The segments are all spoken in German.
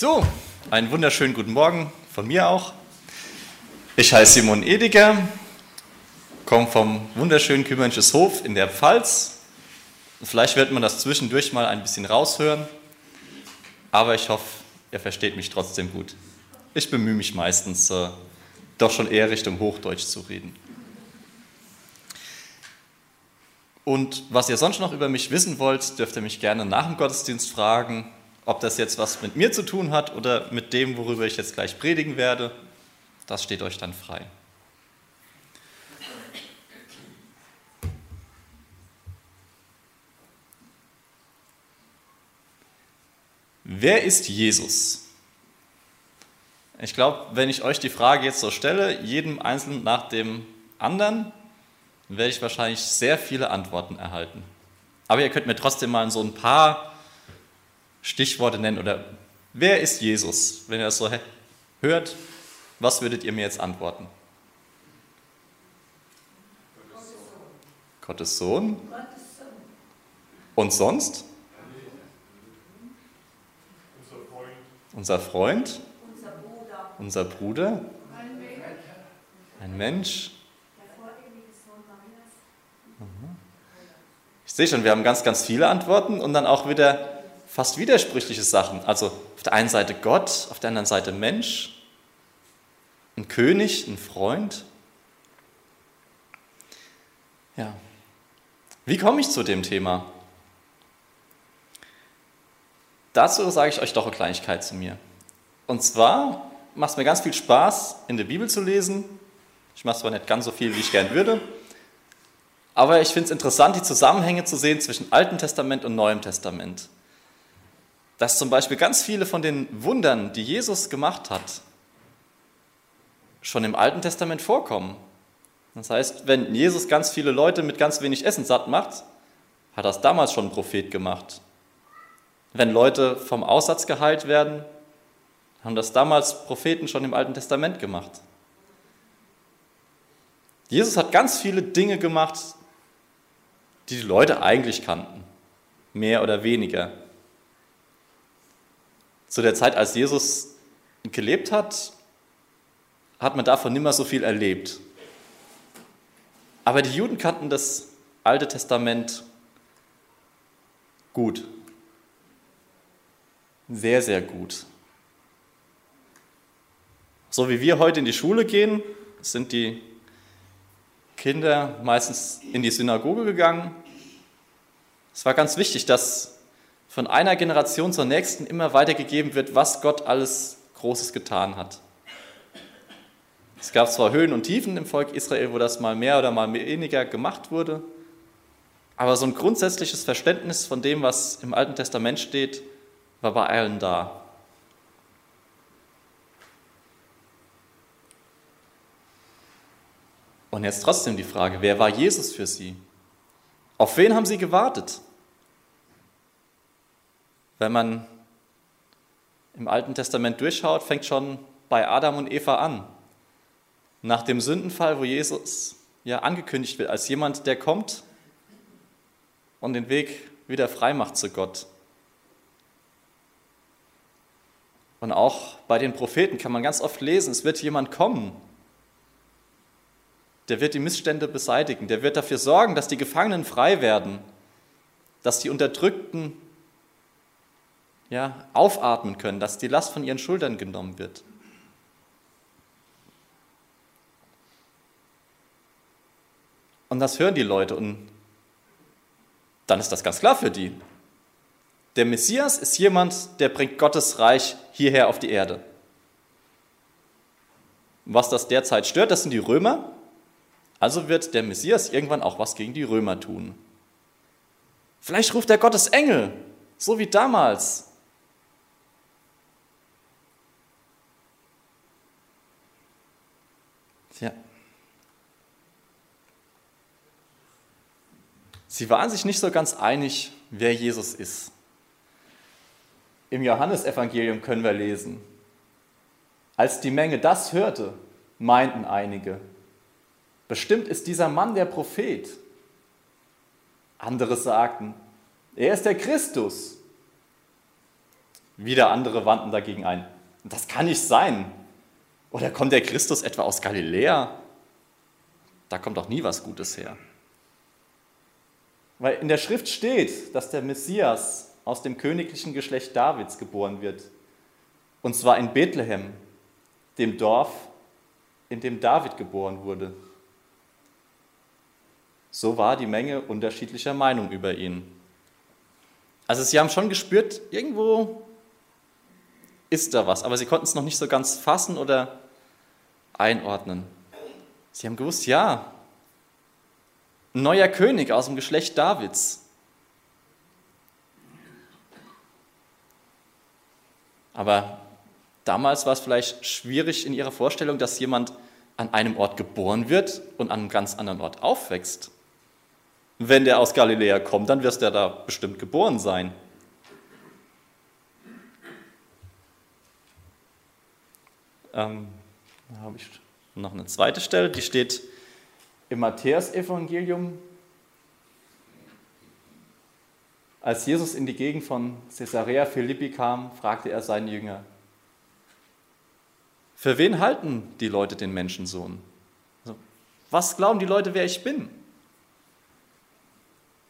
So, einen wunderschönen guten Morgen von mir auch. Ich heiße Simon Ediger, komme vom wunderschönen Kümmernsches Hof in der Pfalz. Vielleicht wird man das zwischendurch mal ein bisschen raushören, aber ich hoffe, ihr versteht mich trotzdem gut. Ich bemühe mich meistens, äh, doch schon eher Richtung Hochdeutsch zu reden. Und was ihr sonst noch über mich wissen wollt, dürft ihr mich gerne nach dem Gottesdienst fragen ob das jetzt was mit mir zu tun hat oder mit dem, worüber ich jetzt gleich predigen werde, das steht euch dann frei. Wer ist Jesus? Ich glaube, wenn ich euch die Frage jetzt so stelle, jedem Einzelnen nach dem anderen, werde ich wahrscheinlich sehr viele Antworten erhalten. Aber ihr könnt mir trotzdem mal so ein paar Stichworte nennen oder wer ist Jesus? Wenn ihr das so hört, was würdet ihr mir jetzt antworten? Gottes Sohn. Und sonst? Unser Freund. Unser Bruder. Ein Mensch. Mhm. Ich sehe schon, wir haben ganz, ganz viele Antworten und dann auch wieder fast widersprüchliche Sachen. Also auf der einen Seite Gott, auf der anderen Seite Mensch, ein König, ein Freund. Ja. Wie komme ich zu dem Thema? Dazu sage ich euch doch eine Kleinigkeit zu mir. Und zwar macht es mir ganz viel Spaß, in der Bibel zu lesen. Ich mache zwar nicht ganz so viel, wie ich gern würde, aber ich finde es interessant, die Zusammenhänge zu sehen zwischen Altem Testament und Neuem Testament dass zum Beispiel ganz viele von den Wundern, die Jesus gemacht hat, schon im Alten Testament vorkommen. Das heißt, wenn Jesus ganz viele Leute mit ganz wenig Essen satt macht, hat das damals schon ein Prophet gemacht. Wenn Leute vom Aussatz geheilt werden, haben das damals Propheten schon im Alten Testament gemacht. Jesus hat ganz viele Dinge gemacht, die die Leute eigentlich kannten, mehr oder weniger. Zu der Zeit, als Jesus gelebt hat, hat man davon nicht mehr so viel erlebt. Aber die Juden kannten das Alte Testament gut. Sehr, sehr gut. So wie wir heute in die Schule gehen, sind die Kinder meistens in die Synagoge gegangen. Es war ganz wichtig, dass von einer Generation zur nächsten immer weitergegeben wird, was Gott alles Großes getan hat. Es gab zwar Höhen und Tiefen im Volk Israel, wo das mal mehr oder mal weniger gemacht wurde, aber so ein grundsätzliches Verständnis von dem, was im Alten Testament steht, war bei allen da. Und jetzt trotzdem die Frage, wer war Jesus für sie? Auf wen haben sie gewartet? Wenn man im Alten Testament durchschaut, fängt schon bei Adam und Eva an. Nach dem Sündenfall, wo Jesus ja angekündigt wird als jemand, der kommt und den Weg wieder frei macht zu Gott. Und auch bei den Propheten kann man ganz oft lesen, es wird jemand kommen, der wird die Missstände beseitigen, der wird dafür sorgen, dass die Gefangenen frei werden, dass die Unterdrückten ja, aufatmen können, dass die Last von ihren Schultern genommen wird. Und das hören die Leute und dann ist das ganz klar für die. Der Messias ist jemand, der bringt Gottes Reich hierher auf die Erde. Was das derzeit stört, das sind die Römer. Also wird der Messias irgendwann auch was gegen die Römer tun. Vielleicht ruft er Gottes Engel, so wie damals, Sie waren sich nicht so ganz einig, wer Jesus ist. Im Johannesevangelium können wir lesen, als die Menge das hörte, meinten einige, bestimmt ist dieser Mann der Prophet. Andere sagten, er ist der Christus. Wieder andere wandten dagegen ein. Das kann nicht sein. Oder kommt der Christus etwa aus Galiläa? Da kommt doch nie was Gutes her. Weil in der Schrift steht, dass der Messias aus dem königlichen Geschlecht Davids geboren wird. Und zwar in Bethlehem, dem Dorf, in dem David geboren wurde. So war die Menge unterschiedlicher Meinung über ihn. Also sie haben schon gespürt, irgendwo ist da was, aber sie konnten es noch nicht so ganz fassen oder einordnen. Sie haben gewusst, ja, neuer König aus dem Geschlecht Davids. Aber damals war es vielleicht schwierig in ihrer Vorstellung, dass jemand an einem Ort geboren wird und an einem ganz anderen Ort aufwächst. Wenn der aus Galiläa kommt, dann wirst er da bestimmt geboren sein. Ähm, da habe ich noch eine zweite Stelle, die steht im Matthäusevangelium. Als Jesus in die Gegend von Caesarea Philippi kam, fragte er seinen Jünger, für wen halten die Leute den Menschensohn? Also, was glauben die Leute, wer ich bin?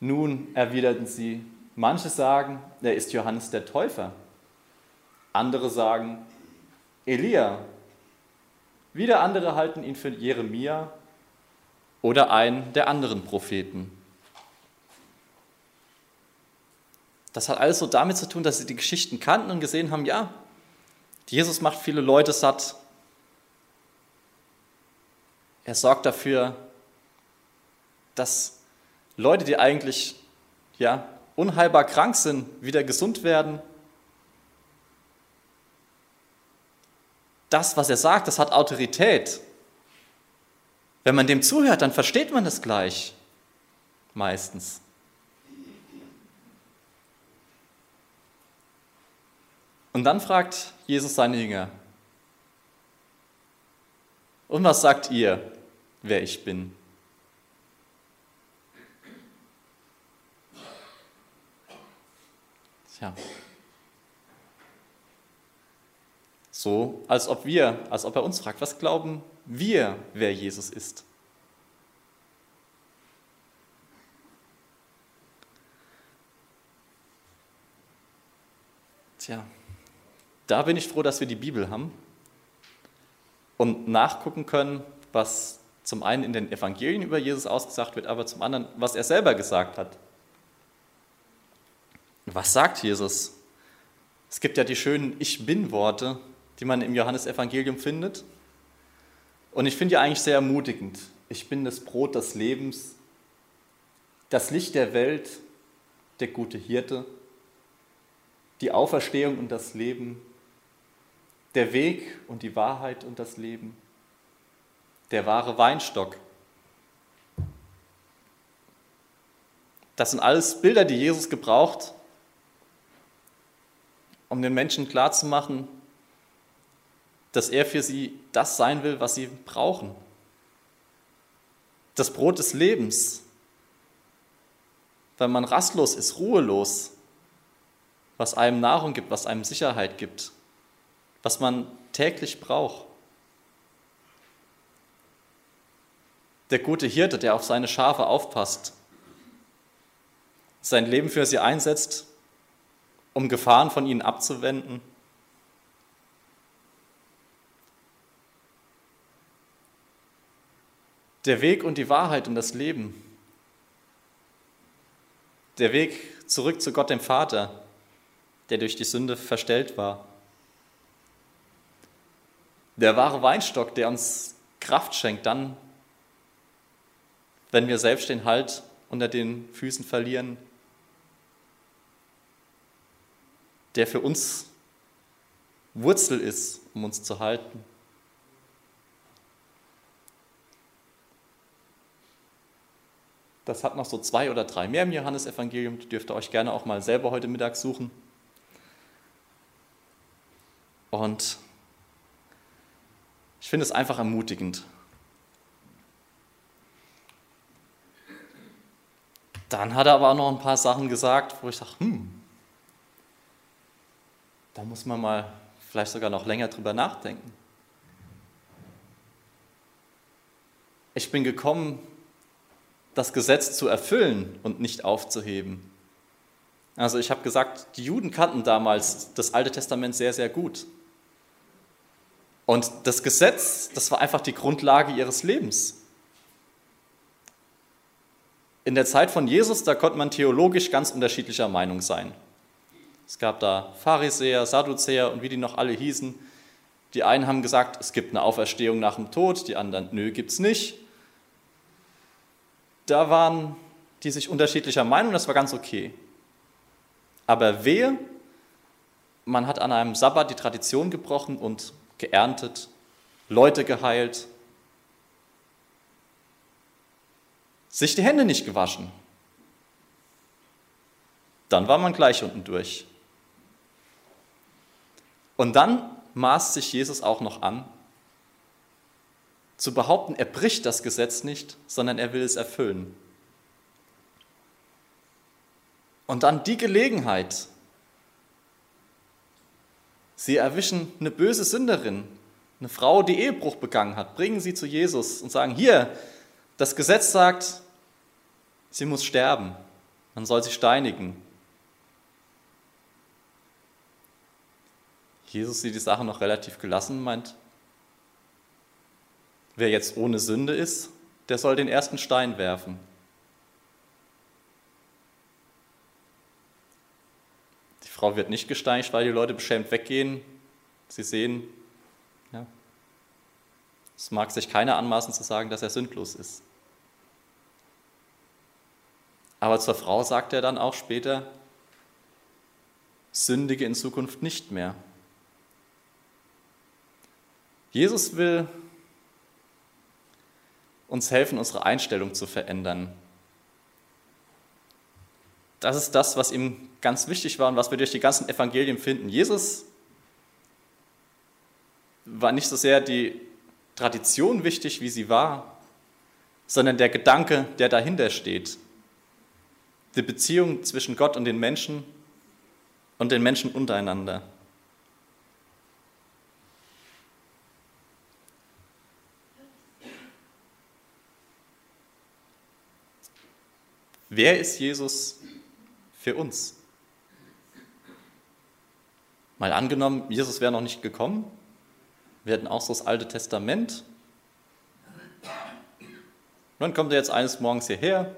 Nun erwiderten sie, manche sagen, er ist Johannes der Täufer. Andere sagen, Elia. Wieder andere halten ihn für Jeremia oder einen der anderen Propheten. Das hat alles so damit zu tun, dass sie die Geschichten kannten und gesehen haben, ja, Jesus macht viele Leute satt. Er sorgt dafür, dass Leute, die eigentlich ja, unheilbar krank sind, wieder gesund werden das, was er sagt, das hat Autorität. Wenn man dem zuhört, dann versteht man es gleich. Meistens. Und dann fragt Jesus seine Jünger, und was sagt ihr, wer ich bin? Tja. So, als ob wir, als ob er uns fragt, was glauben wir, wer Jesus ist? Tja, da bin ich froh, dass wir die Bibel haben und nachgucken können, was zum einen in den Evangelien über Jesus ausgesagt wird, aber zum anderen, was er selber gesagt hat. Was sagt Jesus? Es gibt ja die schönen Ich bin-Worte, die man im Johannesevangelium findet. Und ich finde ja eigentlich sehr ermutigend. Ich bin das Brot des Lebens, das Licht der Welt, der gute Hirte, die Auferstehung und das Leben, der Weg und die Wahrheit und das Leben, der wahre Weinstock. Das sind alles Bilder, die Jesus gebraucht, um den Menschen klarzumachen, dass er für sie das sein will, was sie brauchen. Das Brot des Lebens, weil man rastlos ist, ruhelos, was einem Nahrung gibt, was einem Sicherheit gibt, was man täglich braucht. Der gute Hirte, der auf seine Schafe aufpasst, sein Leben für sie einsetzt, um Gefahren von ihnen abzuwenden der Weg und die Wahrheit und das Leben. Der Weg zurück zu Gott dem Vater, der durch die Sünde verstellt war. Der wahre Weinstock, der uns Kraft schenkt, dann, wenn wir selbst den Halt unter den Füßen verlieren. Der für uns Wurzel ist, um uns zu halten. Das hat noch so zwei oder drei mehr im Johannesevangelium. Die dürft ihr euch gerne auch mal selber heute Mittag suchen. Und ich finde es einfach ermutigend. Dann hat er aber auch noch ein paar Sachen gesagt, wo ich sage, hm, Da muss man mal vielleicht sogar noch länger drüber nachdenken. Ich bin gekommen, das Gesetz zu erfüllen und nicht aufzuheben. Also ich habe gesagt, die Juden kannten damals das Alte Testament sehr, sehr gut. Und das Gesetz, das war einfach die Grundlage ihres Lebens. In der Zeit von Jesus, da konnte man theologisch ganz unterschiedlicher Meinung sein. Es gab da Pharisäer, Sadduzäer und wie die noch alle hießen. Die einen haben gesagt, es gibt eine Auferstehung nach dem Tod, die anderen, nö, gibt es nicht. Da waren die sich unterschiedlicher Meinung, das war ganz okay. Aber wehe, man hat an einem Sabbat die Tradition gebrochen und geerntet, Leute geheilt, sich die Hände nicht gewaschen. Dann war man gleich unten durch. Und dann maßt sich Jesus auch noch an, zu behaupten, er bricht das Gesetz nicht, sondern er will es erfüllen. Und dann die Gelegenheit, sie erwischen eine böse Sünderin, eine Frau, die Ehebruch begangen hat, bringen sie zu Jesus und sagen, hier, das Gesetz sagt, sie muss sterben, man soll sie steinigen. Jesus sieht die Sache noch relativ gelassen, meint, wer jetzt ohne Sünde ist, der soll den ersten Stein werfen. Die Frau wird nicht gesteinigt, weil die Leute beschämt weggehen. Sie sehen, ja, es mag sich keiner anmaßen zu sagen, dass er sündlos ist. Aber zur Frau sagt er dann auch später, sündige in Zukunft nicht mehr. Jesus will uns helfen, unsere Einstellung zu verändern. Das ist das, was ihm ganz wichtig war und was wir durch die ganzen Evangelien finden. Jesus war nicht so sehr die Tradition wichtig, wie sie war, sondern der Gedanke, der dahinter steht. Die Beziehung zwischen Gott und den Menschen und den Menschen untereinander. Wer ist Jesus für uns? Mal angenommen, Jesus wäre noch nicht gekommen, wir hätten auch so das Alte Testament. Und dann kommt er jetzt eines Morgens hierher.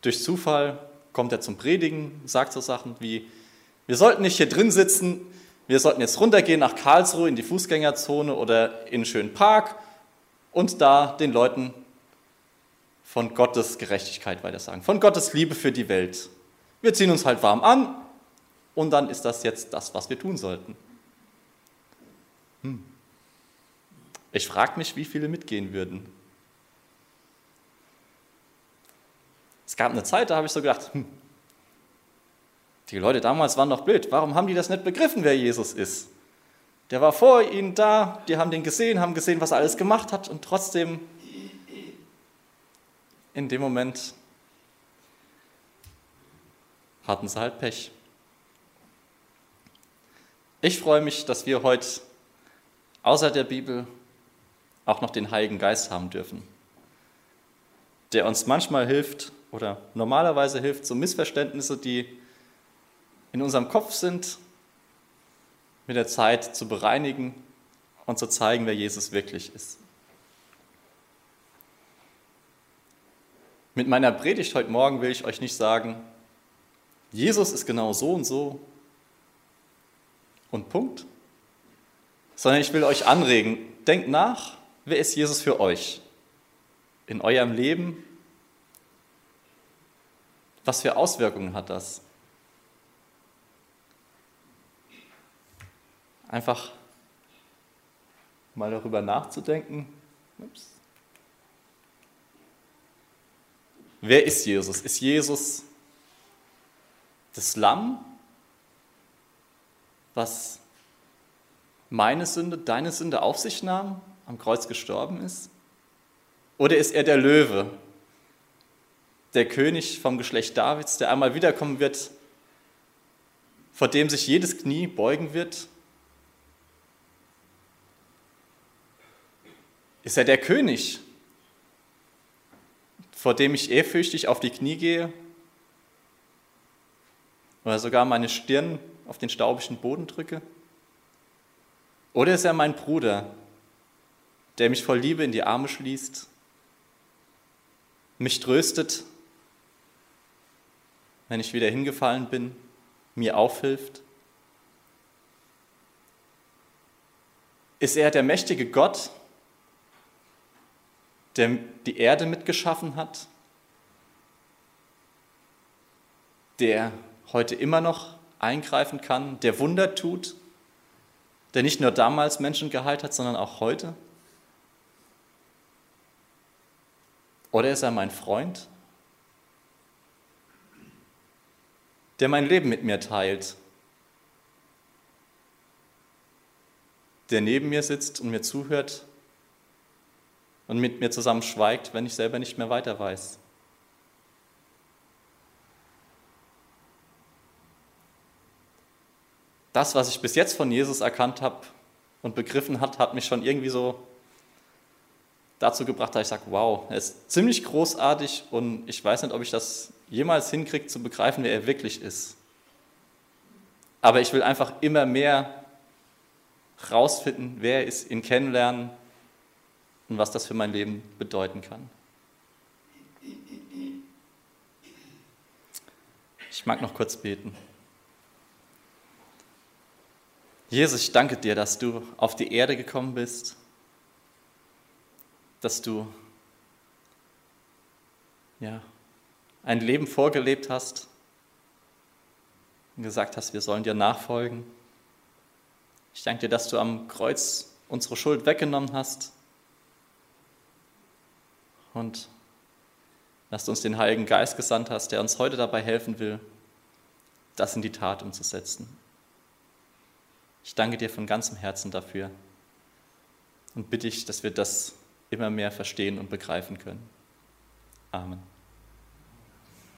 Durch Zufall kommt er zum Predigen, sagt so Sachen wie, wir sollten nicht hier drin sitzen, wir sollten jetzt runtergehen nach Karlsruhe in die Fußgängerzone oder in einen schönen Park und da den Leuten von Gottes Gerechtigkeit weitersagen, von Gottes Liebe für die Welt. Wir ziehen uns halt warm an und dann ist das jetzt das, was wir tun sollten. Hm. Ich frage mich, wie viele mitgehen würden. Es gab eine Zeit, da habe ich so gedacht, hm, die Leute damals waren doch blöd. Warum haben die das nicht begriffen, wer Jesus ist? Der war vor ihnen da, die haben den gesehen, haben gesehen, was er alles gemacht hat und trotzdem in dem Moment hatten sie halt Pech. Ich freue mich, dass wir heute außer der Bibel auch noch den Heiligen Geist haben dürfen, der uns manchmal hilft oder normalerweise hilft, so Missverständnisse, die in unserem Kopf sind, mit der Zeit zu bereinigen und zu zeigen, wer Jesus wirklich ist. Mit meiner Predigt heute Morgen will ich euch nicht sagen, Jesus ist genau so und so und Punkt, sondern ich will euch anregen, denkt nach, wer ist Jesus für euch in eurem Leben? Was für Auswirkungen hat das? Einfach mal darüber nachzudenken. Ups. Wer ist Jesus? Ist Jesus das Lamm, was meine Sünde, deine Sünde auf sich nahm, am Kreuz gestorben ist? Oder ist er der Löwe, der König vom Geschlecht Davids, der einmal wiederkommen wird, vor dem sich jedes Knie beugen wird? Ist er der König, vor dem ich ehrfürchtig auf die Knie gehe oder sogar meine Stirn auf den staubigen Boden drücke? Oder ist er mein Bruder, der mich voll Liebe in die Arme schließt, mich tröstet, wenn ich wieder hingefallen bin, mir aufhilft? Ist er der mächtige Gott, der die Erde mitgeschaffen hat, der heute immer noch eingreifen kann, der Wunder tut, der nicht nur damals Menschen geheilt hat, sondern auch heute? Oder ist er mein Freund, der mein Leben mit mir teilt, der neben mir sitzt und mir zuhört und mit mir zusammen schweigt, wenn ich selber nicht mehr weiter weiß? das, was ich bis jetzt von Jesus erkannt habe und begriffen hat, hat mich schon irgendwie so dazu gebracht, dass ich sage, wow, er ist ziemlich großartig und ich weiß nicht, ob ich das jemals hinkriege zu begreifen, wer er wirklich ist. Aber ich will einfach immer mehr rausfinden, wer er ist, ihn kennenlernen und was das für mein Leben bedeuten kann. Ich mag noch kurz beten. Jesus, ich danke dir, dass du auf die Erde gekommen bist, dass du ja, ein Leben vorgelebt hast und gesagt hast, wir sollen dir nachfolgen. Ich danke dir, dass du am Kreuz unsere Schuld weggenommen hast und dass du uns den Heiligen Geist gesandt hast, der uns heute dabei helfen will, das in die Tat umzusetzen. Ich danke dir von ganzem Herzen dafür und bitte ich, dass wir das immer mehr verstehen und begreifen können. Amen.